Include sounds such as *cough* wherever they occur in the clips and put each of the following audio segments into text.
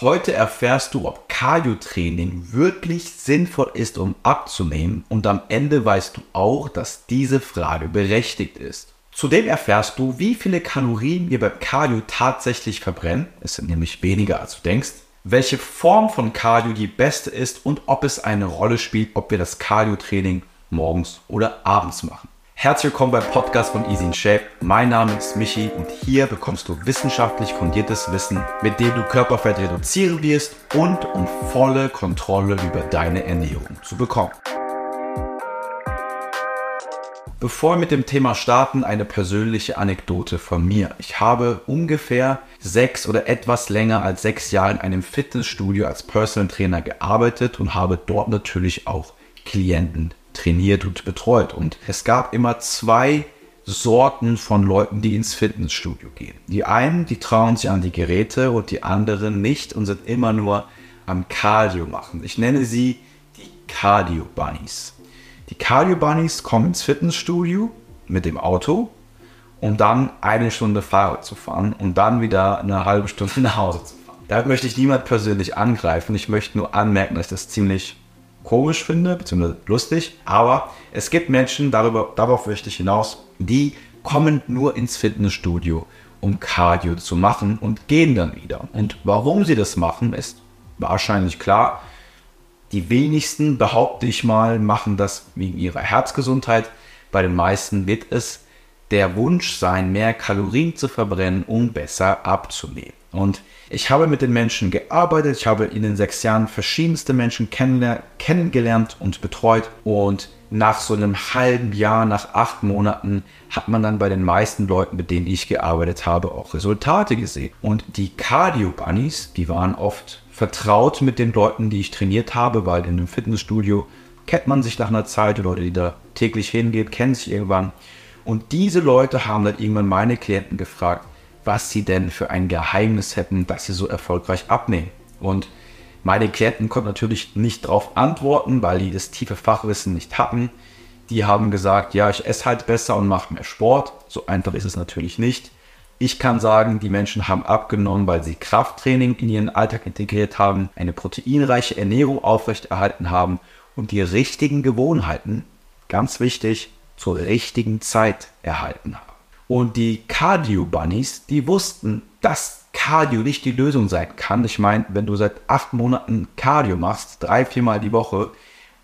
Heute erfährst du, ob Cardio-Training wirklich sinnvoll ist, um abzunehmen und am Ende weißt du auch, dass diese Frage berechtigt ist. Zudem erfährst du, wie viele Kalorien wir beim Cardio tatsächlich verbrennen, es sind nämlich weniger als du denkst, welche Form von Cardio die beste ist und ob es eine Rolle spielt, ob wir das Cardio-Training morgens oder abends machen. Herzlich willkommen beim Podcast von Easy in Shape. Mein Name ist Michi und hier bekommst du wissenschaftlich fundiertes Wissen, mit dem du Körperfett reduzieren wirst und um volle Kontrolle über deine Ernährung zu bekommen. Bevor wir mit dem Thema starten, eine persönliche Anekdote von mir. Ich habe ungefähr sechs oder etwas länger als sechs Jahre in einem Fitnessstudio als Personal Trainer gearbeitet und habe dort natürlich auch Klienten trainiert und betreut. Und es gab immer zwei Sorten von Leuten, die ins Fitnessstudio gehen. Die einen, die trauen sich an die Geräte und die anderen nicht und sind immer nur am Cardio machen. Ich nenne sie die Cardio Bunnies. Die Cardio Bunnies kommen ins Fitnessstudio mit dem Auto, um dann eine Stunde Fahrrad zu fahren und dann wieder eine halbe Stunde *laughs* nach Hause zu fahren. Damit möchte ich niemand persönlich angreifen. Ich möchte nur anmerken, dass ich das ziemlich komisch finde, beziehungsweise lustig. Aber es gibt Menschen, darüber, darauf möchte ich hinaus, die kommen nur ins Fitnessstudio, um Cardio zu machen und gehen dann wieder. Und warum sie das machen, ist wahrscheinlich klar. Die wenigsten, behaupte ich mal, machen das wegen ihrer Herzgesundheit. Bei den meisten wird es der Wunsch sein, mehr Kalorien zu verbrennen, um besser abzunehmen. Und ich habe mit den Menschen gearbeitet, ich habe in den sechs Jahren verschiedenste Menschen kennengelernt und betreut und nach so einem halben Jahr, nach acht Monaten, hat man dann bei den meisten Leuten, mit denen ich gearbeitet habe, auch Resultate gesehen. Und die Cardio Bunnies, die waren oft vertraut mit den Leuten, die ich trainiert habe, weil in einem Fitnessstudio kennt man sich nach einer Zeit, die Leute, die da täglich hingehen, kennen sich irgendwann. Und diese Leute haben dann irgendwann meine Klienten gefragt, was sie denn für ein Geheimnis hätten, dass sie so erfolgreich abnehmen. Und meine Klienten konnten natürlich nicht darauf antworten, weil die das tiefe Fachwissen nicht hatten. Die haben gesagt, ja, ich esse halt besser und mache mehr Sport. So einfach ist es natürlich nicht. Ich kann sagen, die Menschen haben abgenommen, weil sie Krafttraining in ihren Alltag integriert haben, eine proteinreiche Ernährung aufrechterhalten haben und die richtigen Gewohnheiten, ganz wichtig, zur richtigen Zeit erhalten haben. Und die Cardio Bunnies, die wussten, dass Cardio nicht die Lösung sein kann. Ich meine, wenn du seit acht Monaten Cardio machst, drei, viermal die Woche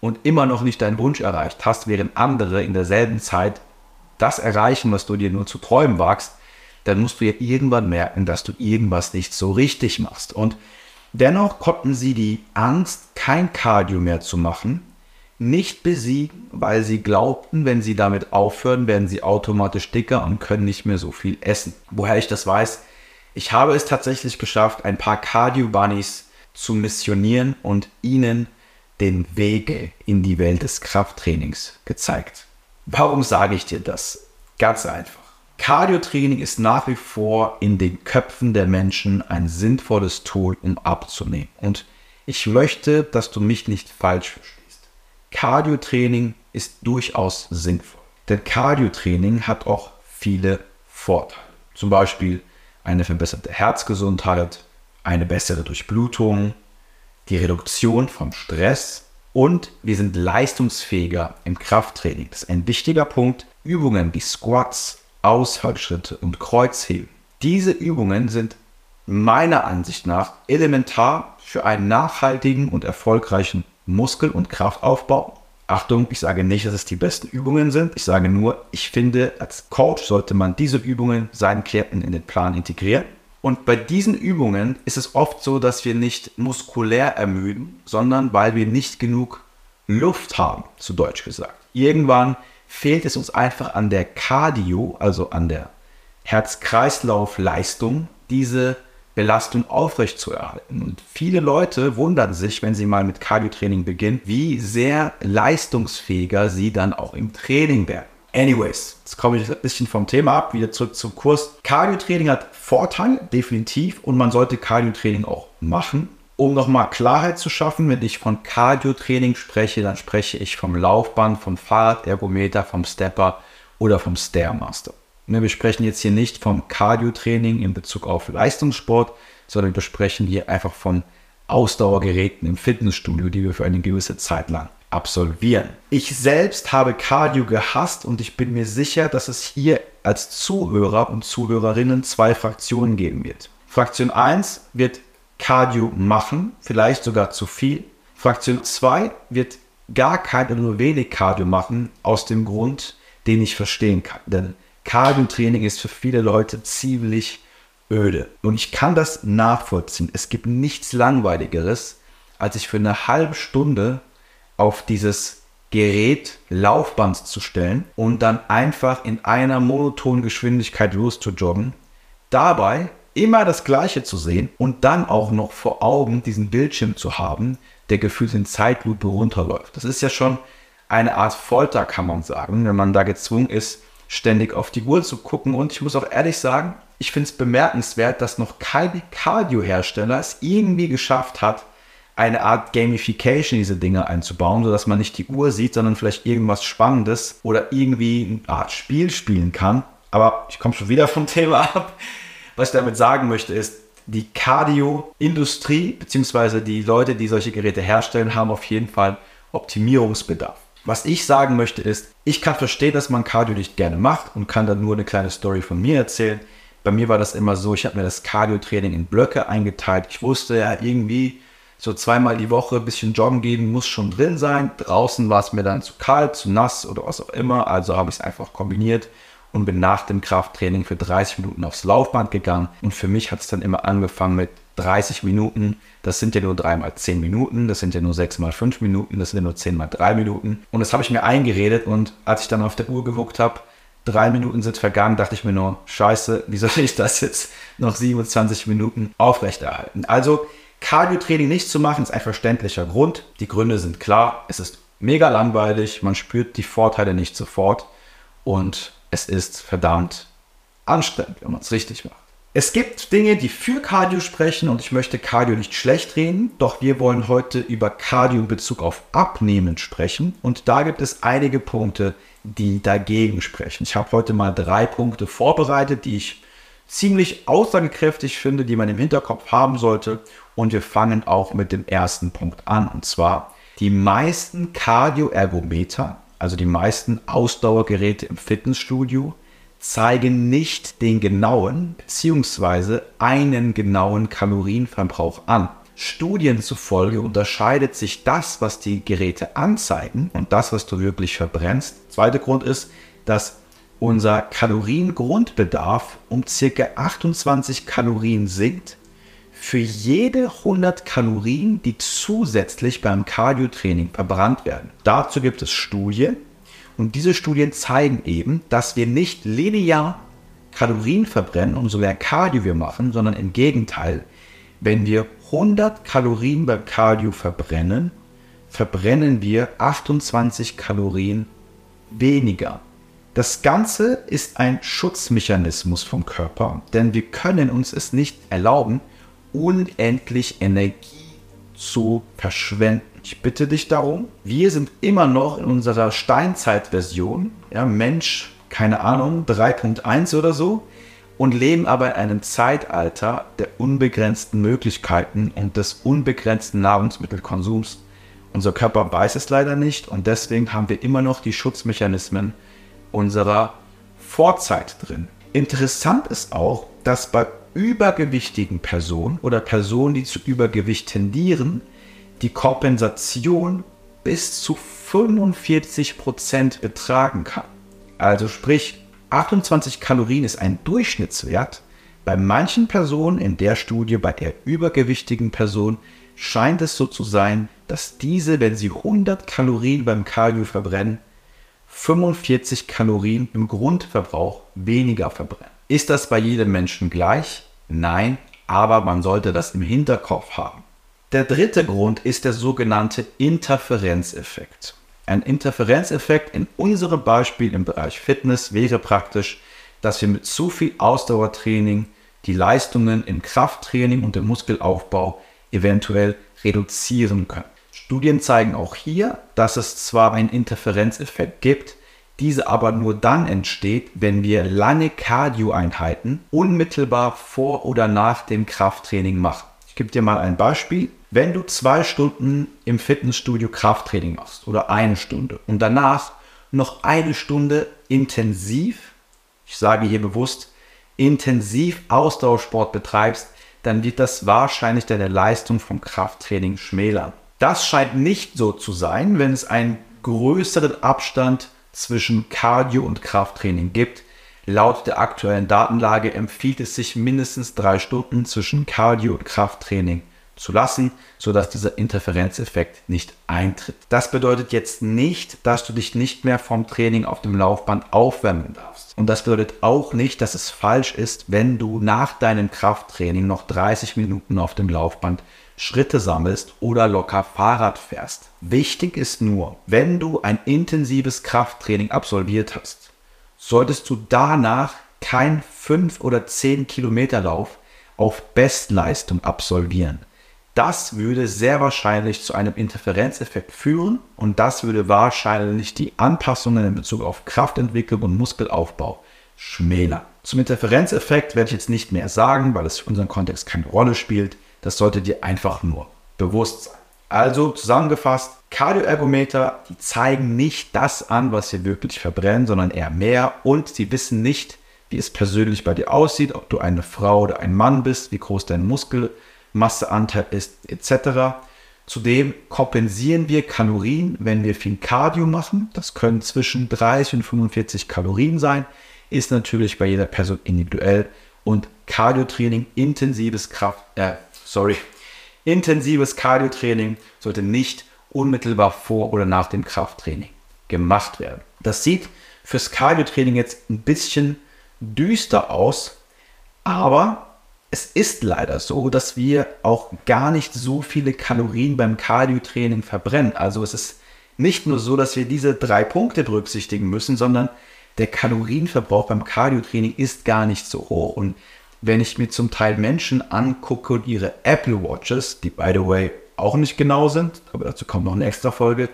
und immer noch nicht deinen Wunsch erreicht hast, während andere in derselben Zeit das erreichen, was du dir nur zu träumen wagst, dann musst du ja irgendwann merken, dass du irgendwas nicht so richtig machst. Und dennoch konnten sie die Angst, kein Cardio mehr zu machen, nicht besiegen, weil sie glaubten, wenn sie damit aufhören, werden sie automatisch dicker und können nicht mehr so viel essen. Woher ich das weiß? Ich habe es tatsächlich geschafft, ein paar Cardio-Bunnies zu missionieren und ihnen den Weg in die Welt des Krafttrainings gezeigt. Warum sage ich dir das? Ganz einfach. Cardio-Training ist nach wie vor in den Köpfen der Menschen ein sinnvolles Tool, um abzunehmen. Und ich möchte, dass du mich nicht falsch verstehst. Cardio-Training ist durchaus sinnvoll. Denn Cardio-Training hat auch viele Vorteile. Zum Beispiel eine verbesserte Herzgesundheit, eine bessere Durchblutung, die Reduktion vom Stress und wir sind leistungsfähiger im Krafttraining. Das ist ein wichtiger Punkt. Übungen wie Squats, Ausfallschritte und Kreuzheben. Diese Übungen sind meiner Ansicht nach elementar für einen nachhaltigen und erfolgreichen Muskel- und Kraftaufbau. Achtung, ich sage nicht, dass es die besten Übungen sind. Ich sage nur, ich finde, als Coach sollte man diese Übungen seinen Klienten in den Plan integrieren. Und bei diesen Übungen ist es oft so, dass wir nicht muskulär ermüden, sondern weil wir nicht genug Luft haben, zu Deutsch gesagt. Irgendwann fehlt es uns einfach an der Cardio, also an der Herz-Kreislauf-Leistung, diese Belastung aufrechtzuerhalten. Und viele Leute wundern sich, wenn sie mal mit Cardio-Training beginnen, wie sehr leistungsfähiger sie dann auch im Training werden. Anyways, jetzt komme ich ein bisschen vom Thema ab, wieder zurück zum Kurs. Cardio-Training hat Vorteile, definitiv, und man sollte Cardio-Training auch machen. Um nochmal Klarheit zu schaffen, wenn ich von Cardio-Training spreche, dann spreche ich vom Laufband, vom Fahrradergometer, vom Stepper oder vom Stairmaster. Ne, wir sprechen jetzt hier nicht vom Cardio-Training in Bezug auf Leistungssport, sondern wir sprechen hier einfach von Ausdauergeräten im Fitnessstudio, die wir für eine gewisse Zeit lang absolvieren. Ich selbst habe Cardio gehasst und ich bin mir sicher, dass es hier als Zuhörer und Zuhörerinnen zwei Fraktionen geben wird. Fraktion 1 wird Cardio machen, vielleicht sogar zu viel. Fraktion 2 wird gar kein oder nur wenig Cardio machen, aus dem Grund, den ich verstehen kann. Denn Cardio-Training ist für viele Leute ziemlich öde. Und ich kann das nachvollziehen. Es gibt nichts Langweiligeres, als sich für eine halbe Stunde auf dieses Gerät Laufband zu stellen und dann einfach in einer monotonen Geschwindigkeit loszujoggen. Dabei immer das Gleiche zu sehen und dann auch noch vor Augen diesen Bildschirm zu haben, der gefühlt in Zeitlupe runterläuft. Das ist ja schon eine Art Folter, kann man sagen, wenn man da gezwungen ist, ständig auf die Uhr zu gucken. Und ich muss auch ehrlich sagen, ich finde es bemerkenswert, dass noch kein Cardio-Hersteller es irgendwie geschafft hat, eine Art Gamification diese Dinge einzubauen, sodass man nicht die Uhr sieht, sondern vielleicht irgendwas Spannendes oder irgendwie eine Art Spiel spielen kann. Aber ich komme schon wieder vom Thema ab. Was ich damit sagen möchte ist, die Cardio-Industrie bzw. die Leute, die solche Geräte herstellen, haben auf jeden Fall Optimierungsbedarf. Was ich sagen möchte ist, ich kann verstehen, dass man Cardio nicht gerne macht und kann dann nur eine kleine Story von mir erzählen. Bei mir war das immer so, ich habe mir das Cardio-Training in Blöcke eingeteilt. Ich wusste ja irgendwie, so zweimal die Woche ein bisschen joggen gehen muss schon drin sein. Draußen war es mir dann zu kalt, zu nass oder was auch immer. Also habe ich es einfach kombiniert und bin nach dem Krafttraining für 30 Minuten aufs Laufband gegangen. Und für mich hat es dann immer angefangen mit 30 Minuten. Das sind ja nur 3 mal 10 Minuten, das sind ja nur 6 mal 5 Minuten, das sind ja nur 10 mal 3 Minuten. Und das habe ich mir eingeredet und als ich dann auf der Uhr geguckt habe, drei Minuten sind vergangen, dachte ich mir nur, scheiße, wie soll ich das jetzt noch 27 Minuten aufrechterhalten? Also Cardio-Training nicht zu machen, ist ein verständlicher Grund. Die Gründe sind klar, es ist mega langweilig, man spürt die Vorteile nicht sofort und es ist verdammt anstrengend, wenn man es richtig macht. Es gibt Dinge, die für Cardio sprechen und ich möchte Cardio nicht schlecht reden, doch wir wollen heute über Cardio in Bezug auf Abnehmen sprechen und da gibt es einige Punkte, die dagegen sprechen. Ich habe heute mal drei Punkte vorbereitet, die ich ziemlich aussagekräftig finde, die man im Hinterkopf haben sollte und wir fangen auch mit dem ersten Punkt an und zwar die meisten Cardio-Ergometer, also die meisten Ausdauergeräte im Fitnessstudio, zeigen nicht den genauen bzw. einen genauen Kalorienverbrauch an. Studien zufolge unterscheidet sich das, was die Geräte anzeigen und das, was du wirklich verbrennst. Zweiter Grund ist, dass unser Kaloriengrundbedarf um ca. 28 Kalorien sinkt für jede 100 Kalorien, die zusätzlich beim Cardiotraining verbrannt werden. Dazu gibt es Studien, und diese Studien zeigen eben, dass wir nicht linear Kalorien verbrennen, umso mehr Cardio wir machen, sondern im Gegenteil. Wenn wir 100 Kalorien beim Cardio verbrennen, verbrennen wir 28 Kalorien weniger. Das Ganze ist ein Schutzmechanismus vom Körper, denn wir können uns es nicht erlauben, unendlich Energie zu verschwenden. Ich bitte dich darum, wir sind immer noch in unserer Steinzeitversion, ja, Mensch, keine Ahnung, 3.1 oder so, und leben aber in einem Zeitalter der unbegrenzten Möglichkeiten und des unbegrenzten Nahrungsmittelkonsums. Unser Körper weiß es leider nicht und deswegen haben wir immer noch die Schutzmechanismen unserer Vorzeit drin. Interessant ist auch, dass bei übergewichtigen Personen oder Personen, die zu Übergewicht tendieren, die Kompensation bis zu 45 Prozent betragen kann. Also sprich, 28 Kalorien ist ein Durchschnittswert. Bei manchen Personen in der Studie, bei der übergewichtigen Person, scheint es so zu sein, dass diese, wenn sie 100 Kalorien beim Cardio verbrennen, 45 Kalorien im Grundverbrauch weniger verbrennen. Ist das bei jedem Menschen gleich? Nein, aber man sollte das im Hinterkopf haben. Der dritte Grund ist der sogenannte Interferenzeffekt. Ein Interferenzeffekt in unserem Beispiel im Bereich Fitness wäre praktisch, dass wir mit zu viel Ausdauertraining die Leistungen im Krafttraining und im Muskelaufbau eventuell reduzieren können. Studien zeigen auch hier, dass es zwar einen Interferenzeffekt gibt, diese aber nur dann entsteht, wenn wir lange Cardio-Einheiten unmittelbar vor oder nach dem Krafttraining machen. Ich gebe dir mal ein Beispiel. Wenn du zwei Stunden im Fitnessstudio Krafttraining machst oder eine Stunde und danach noch eine Stunde intensiv, ich sage hier bewusst, intensiv Ausdauersport betreibst, dann wird das wahrscheinlich deine Leistung vom Krafttraining schmälern. Das scheint nicht so zu sein, wenn es einen größeren Abstand zwischen Cardio und Krafttraining gibt. Laut der aktuellen Datenlage empfiehlt es sich mindestens drei Stunden zwischen Cardio und Krafttraining zu lassen, sodass dieser Interferenzeffekt nicht eintritt. Das bedeutet jetzt nicht, dass du dich nicht mehr vom Training auf dem Laufband aufwärmen darfst. Und das bedeutet auch nicht, dass es falsch ist, wenn du nach deinem Krafttraining noch 30 Minuten auf dem Laufband Schritte sammelst oder locker Fahrrad fährst. Wichtig ist nur, wenn du ein intensives Krafttraining absolviert hast, solltest du danach kein 5 oder 10 Kilometer Lauf auf Bestleistung absolvieren. Das würde sehr wahrscheinlich zu einem Interferenzeffekt führen und das würde wahrscheinlich die Anpassungen in Bezug auf Kraftentwicklung und Muskelaufbau schmälern. Zum Interferenzeffekt werde ich jetzt nicht mehr sagen, weil es für unseren Kontext keine Rolle spielt. Das sollte dir einfach nur bewusst sein. Also zusammengefasst, Kardioergometer, die zeigen nicht das an, was wir wirklich verbrennen, sondern eher mehr und sie wissen nicht, wie es persönlich bei dir aussieht, ob du eine Frau oder ein Mann bist, wie groß dein Muskelmasseanteil ist, etc. Zudem kompensieren wir Kalorien, wenn wir viel Cardio machen. Das können zwischen 30 und 45 Kalorien sein, ist natürlich bei jeder Person individuell und Cardiotraining, intensives Kraft, äh, sorry, intensives Cardiotraining sollte nicht unmittelbar vor oder nach dem Krafttraining gemacht werden. Das sieht fürs Cardiotraining jetzt ein bisschen düster aus, aber es ist leider so, dass wir auch gar nicht so viele Kalorien beim Cardiotraining verbrennen. Also es ist nicht nur so, dass wir diese drei Punkte berücksichtigen müssen, sondern der Kalorienverbrauch beim Cardiotraining ist gar nicht so hoch. Und wenn ich mir zum Teil Menschen angucke und ihre Apple Watches, die by the way auch nicht genau sind, aber dazu kommt noch eine extra Folge,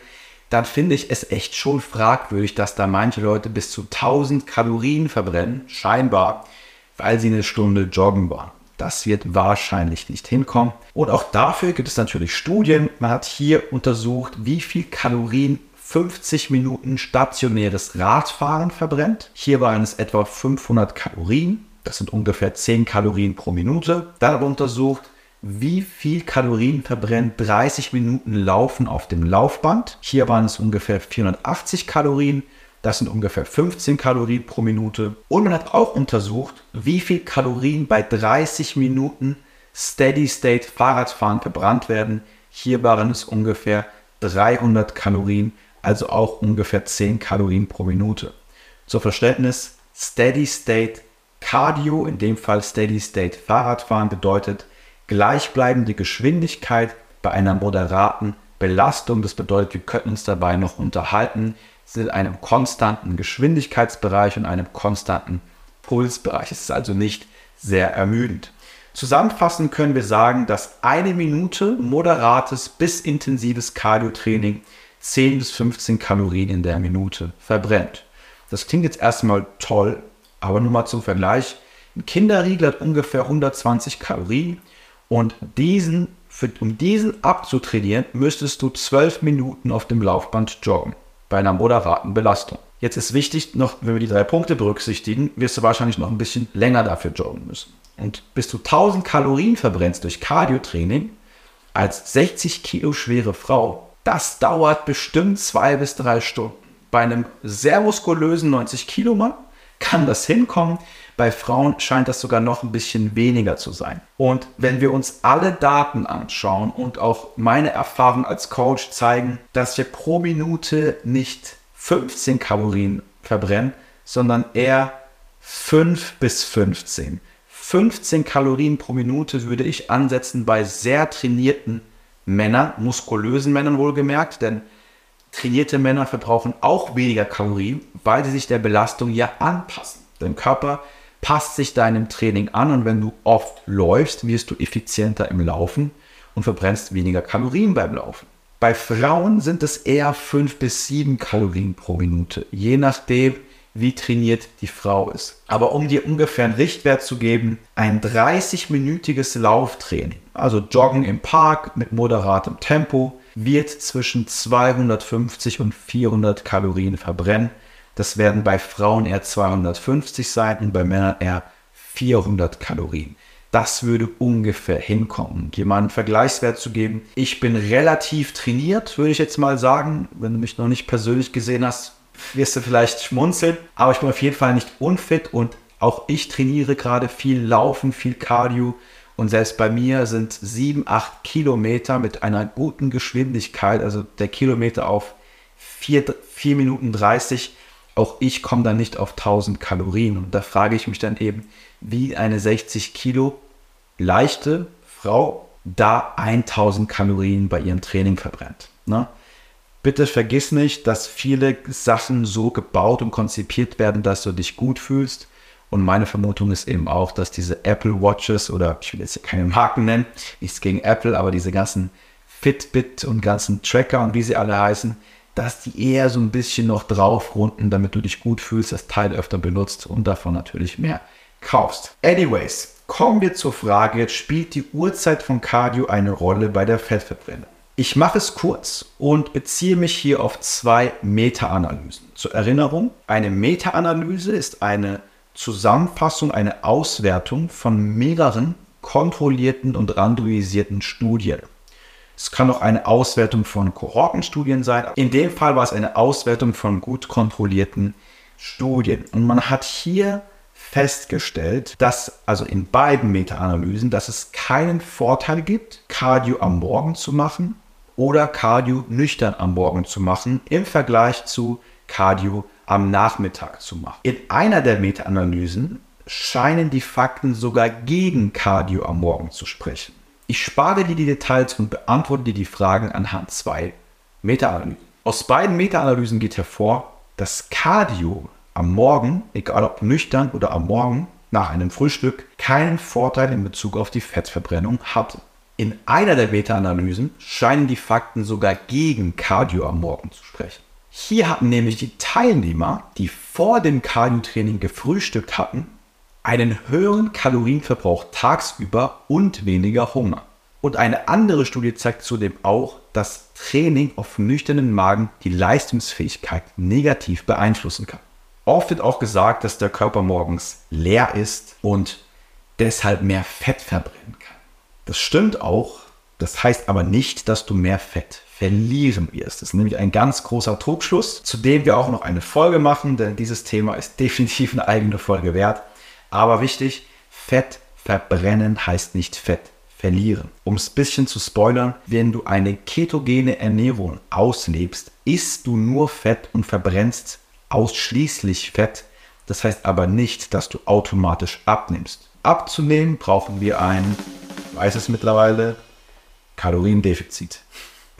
dann finde ich es echt schon fragwürdig, dass da manche Leute bis zu 1000 Kalorien verbrennen, scheinbar, weil sie eine Stunde joggen waren. Das wird wahrscheinlich nicht hinkommen. Und auch dafür gibt es natürlich Studien. Man hat hier untersucht, wie viel Kalorien 50 Minuten stationäres Radfahren verbrennt. Hier waren es etwa 500 Kalorien. Das sind ungefähr 10 Kalorien pro Minute. Dann aber untersucht, wie viel Kalorien verbrennt 30 Minuten Laufen auf dem Laufband. Hier waren es ungefähr 480 Kalorien. Das sind ungefähr 15 Kalorien pro Minute. Und man hat auch untersucht, wie viel Kalorien bei 30 Minuten Steady State Fahrradfahren verbrannt werden. Hier waren es ungefähr 300 Kalorien, also auch ungefähr 10 Kalorien pro Minute. Zur Verständnis, Steady State Cardio, in dem Fall Steady State Fahrradfahren, bedeutet gleichbleibende Geschwindigkeit bei einer moderaten Belastung. Das bedeutet, wir könnten uns dabei noch unterhalten, sind in einem konstanten Geschwindigkeitsbereich und einem konstanten Pulsbereich. Es ist also nicht sehr ermüdend. Zusammenfassend können wir sagen, dass eine Minute moderates bis intensives Cardio-Training 10 bis 15 Kalorien in der Minute verbrennt. Das klingt jetzt erstmal toll, aber nur mal zum Vergleich. Ein Kinderriegel hat ungefähr 120 Kalorien und diesen, für, um diesen abzutrainieren, müsstest du 12 Minuten auf dem Laufband joggen bei einer moderaten Belastung. Jetzt ist wichtig, noch, wenn wir die drei Punkte berücksichtigen, wirst du wahrscheinlich noch ein bisschen länger dafür joggen müssen. Und bis du 1000 Kalorien verbrennst durch Cardiotraining als 60 Kilo schwere Frau, das dauert bestimmt zwei bis drei Stunden. Bei einem sehr muskulösen 90 Kilo Mann kann das hinkommen. Bei Frauen scheint das sogar noch ein bisschen weniger zu sein. Und wenn wir uns alle Daten anschauen und auch meine Erfahrungen als Coach zeigen, dass wir pro Minute nicht 15 Kalorien verbrennen, sondern eher 5 bis 15. 15 Kalorien pro Minute würde ich ansetzen bei sehr trainierten Männern, muskulösen Männern wohlgemerkt, denn trainierte Männer verbrauchen auch weniger Kalorien, weil sie sich der Belastung ja anpassen. Dein Körper passt sich deinem Training an und wenn du oft läufst, wirst du effizienter im Laufen und verbrennst weniger Kalorien beim Laufen. Bei Frauen sind es eher 5 bis 7 Kalorien pro Minute, je nachdem, wie trainiert die Frau ist. Aber um dir ungefähr einen Richtwert zu geben, ein 30-minütiges Lauftraining, also Joggen im Park mit moderatem Tempo, wird zwischen 250 und 400 Kalorien verbrennen. Das werden bei Frauen eher 250 sein und bei Männern eher 400 Kalorien. Das würde ungefähr hinkommen. Dir mal einen Vergleichswert zu geben. Ich bin relativ trainiert, würde ich jetzt mal sagen. Wenn du mich noch nicht persönlich gesehen hast, wirst du vielleicht schmunzeln. Aber ich bin auf jeden Fall nicht unfit und auch ich trainiere gerade viel Laufen, viel Cardio. Und selbst bei mir sind 7, 8 Kilometer mit einer guten Geschwindigkeit, also der Kilometer auf 4, 4 Minuten 30, auch ich komme dann nicht auf 1000 Kalorien. Und da frage ich mich dann eben, wie eine 60 Kilo leichte Frau da 1000 Kalorien bei ihrem Training verbrennt. Ne? Bitte vergiss nicht, dass viele Sachen so gebaut und konzipiert werden, dass du dich gut fühlst. Und meine Vermutung ist eben auch, dass diese Apple Watches oder ich will jetzt keine Marken nennen, nichts gegen Apple, aber diese ganzen Fitbit und ganzen Tracker und wie sie alle heißen, dass die eher so ein bisschen noch draufrunden, damit du dich gut fühlst, das Teil öfter benutzt und davon natürlich mehr kaufst. Anyways, kommen wir zur Frage, spielt die Uhrzeit von Cardio eine Rolle bei der Fettverbrennung? Ich mache es kurz und beziehe mich hier auf zwei Meta-Analysen. Zur Erinnerung, eine Meta-Analyse ist eine Zusammenfassung, eine Auswertung von mehreren kontrollierten und randomisierten Studien. Es kann auch eine Auswertung von Kohortenstudien sein. In dem Fall war es eine Auswertung von gut kontrollierten Studien. Und man hat hier festgestellt, dass also in beiden Meta-Analysen, dass es keinen Vorteil gibt, Cardio am Morgen zu machen oder Cardio nüchtern am Morgen zu machen im Vergleich zu Cardio am Nachmittag zu machen. In einer der Meta-Analysen scheinen die Fakten sogar gegen Cardio am Morgen zu sprechen. Ich spare dir die Details und beantworte dir die Fragen anhand zwei Meta-Analysen. Aus beiden Meta-Analysen geht hervor, dass Cardio am Morgen, egal ob nüchtern oder am Morgen nach einem Frühstück, keinen Vorteil in Bezug auf die Fettverbrennung hatte. In einer der Meta-Analysen scheinen die Fakten sogar gegen Cardio am Morgen zu sprechen. Hier hatten nämlich die Teilnehmer, die vor dem Cardio-Training gefrühstückt hatten, einen höheren Kalorienverbrauch tagsüber und weniger Hunger. Und eine andere Studie zeigt zudem auch, dass Training auf nüchternen Magen die Leistungsfähigkeit negativ beeinflussen kann. Oft wird auch gesagt, dass der Körper morgens leer ist und deshalb mehr Fett verbrennen kann. Das stimmt auch, das heißt aber nicht, dass du mehr Fett verlieren wirst. Das ist nämlich ein ganz großer Trugschluss, zu dem wir auch noch eine Folge machen, denn dieses Thema ist *laughs* definitiv eine eigene Folge wert. Aber wichtig, Fett verbrennen heißt nicht Fett verlieren. Um es ein bisschen zu spoilern, wenn du eine ketogene Ernährung auslebst, isst du nur Fett und verbrennst ausschließlich Fett. Das heißt aber nicht, dass du automatisch abnimmst. Abzunehmen brauchen wir ein, weiß es mittlerweile, Kaloriendefizit.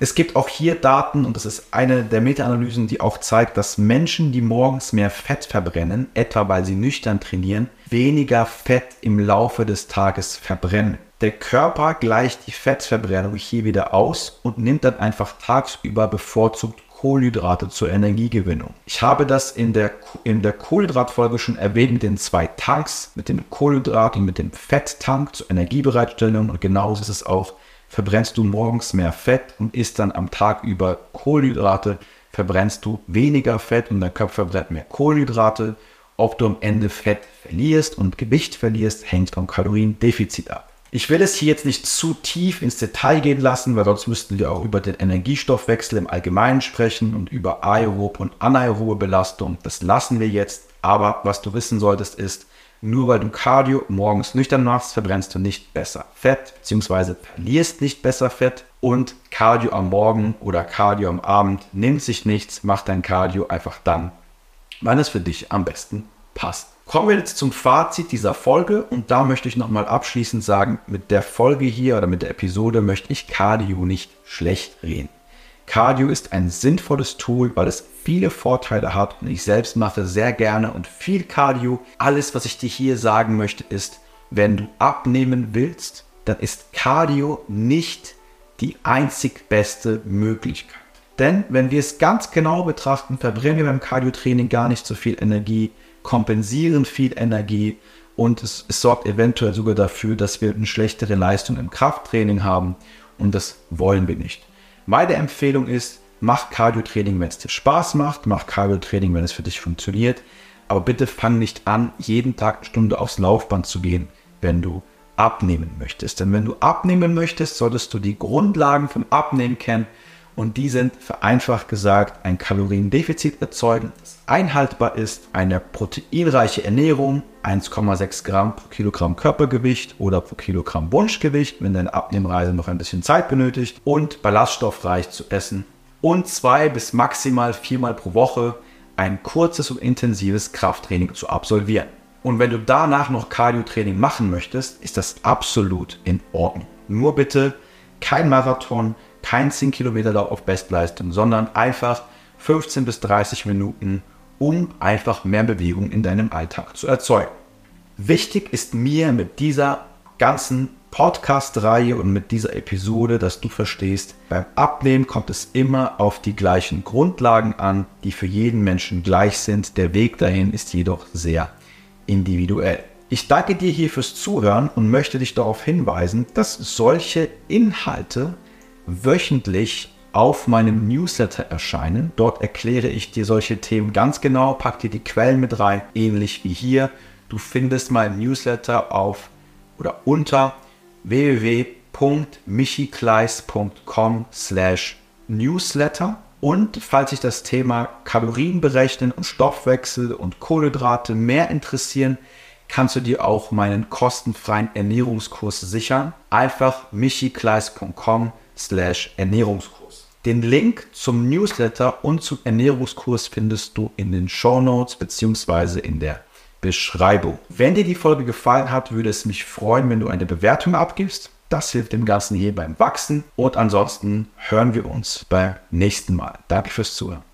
Es gibt auch hier Daten, und das ist eine der Meta-Analysen, die auch zeigt, dass Menschen, die morgens mehr Fett verbrennen, etwa weil sie nüchtern trainieren, weniger Fett im Laufe des Tages verbrennen. Der Körper gleicht die Fettverbrennung hier wieder aus und nimmt dann einfach tagsüber bevorzugt Kohlenhydrate zur Energiegewinnung. Ich habe das in der, in der Kohlenhydratfolge schon erwähnt mit den zwei Tanks, mit dem Kohlenhydrat und mit dem Fetttank zur Energiebereitstellung und genauso ist es auch, verbrennst du morgens mehr Fett und isst dann am Tag über Kohlenhydrate, verbrennst du weniger Fett und der Körper verbrennt mehr Kohlenhydrate. Ob du am Ende Fett verlierst und Gewicht verlierst, hängt vom Kaloriendefizit ab. Ich will es hier jetzt nicht zu tief ins Detail gehen lassen, weil sonst müssten wir auch über den Energiestoffwechsel im Allgemeinen sprechen und über aerobe und anaerobe Belastung. Das lassen wir jetzt. Aber was du wissen solltest ist, nur weil du Cardio morgens nüchtern machst, verbrennst du nicht besser Fett, beziehungsweise verlierst nicht besser Fett. Und Cardio am Morgen oder Cardio am Abend nimmt sich nichts, mach dein Cardio einfach dann, wann es für dich am besten passt. Kommen wir jetzt zum Fazit dieser Folge und da möchte ich nochmal abschließend sagen, mit der Folge hier oder mit der Episode möchte ich Cardio nicht schlecht reden. Cardio ist ein sinnvolles Tool, weil es viele Vorteile hat und ich selbst mache sehr gerne und viel Cardio. Alles, was ich dir hier sagen möchte, ist, wenn du abnehmen willst, dann ist Cardio nicht die einzig beste Möglichkeit. Denn wenn wir es ganz genau betrachten, verbrennen wir beim Cardio-Training gar nicht so viel Energie, kompensieren viel Energie und es, es sorgt eventuell sogar dafür, dass wir eine schlechtere Leistung im Krafttraining haben und das wollen wir nicht. Meine Empfehlung ist, mach Cardio-Training, wenn es dir Spaß macht, mach Cardio-Training, wenn es für dich funktioniert, aber bitte fang nicht an, jeden Tag eine Stunde aufs Laufband zu gehen, wenn du abnehmen möchtest. Denn wenn du abnehmen möchtest, solltest du die Grundlagen vom Abnehmen kennen und die sind vereinfacht gesagt ein Kaloriendefizit erzeugen, das einhaltbar ist, eine proteinreiche Ernährung, 1,6 Gramm pro Kilogramm Körpergewicht oder pro Kilogramm Wunschgewicht, wenn deine Abnehmreise noch ein bisschen Zeit benötigt und ballaststoffreich zu essen und zwei bis maximal viermal pro Woche ein kurzes und intensives Krafttraining zu absolvieren. Und wenn du danach noch Cardio-Training machen möchtest, ist das absolut in Ordnung. Nur bitte kein Marathon, kein 10 Kilometer Lauf auf Bestleistung, sondern einfach 15 bis 30 Minuten, um einfach mehr Bewegung in deinem Alltag zu erzeugen. Wichtig ist mir mit dieser ganzen Podcast-Reihe und mit dieser Episode, dass du verstehst, beim Abnehmen kommt es immer auf die gleichen Grundlagen an, die für jeden Menschen gleich sind. Der Weg dahin ist jedoch sehr individuell. Ich danke dir hier fürs Zuhören und möchte dich darauf hinweisen, dass solche Inhalte wöchentlich auf meinem Newsletter erscheinen. Dort erkläre ich dir solche Themen ganz genau, pack dir die Quellen mit rein, ähnlich wie hier. Du findest meinen Newsletter auf oder unter www.michikleis.com slash newsletter. Und falls sich das Thema Kalorienberechnen und Stoffwechsel und Kohlenhydrate mehr interessieren, kannst du dir auch meinen kostenfreien Ernährungskurs sichern. Einfach michikleis.com slash Ernährungskurs. Den Link zum Newsletter und zum Ernährungskurs findest du in den Show Notes beziehungsweise in der Beschreibung. Wenn dir die Folge gefallen hat, würde es mich freuen, wenn du eine Bewertung abgibst. Das hilft dem Ganzen hier beim Wachsen. Und ansonsten hören wir uns beim nächsten Mal. Danke fürs Zuhören.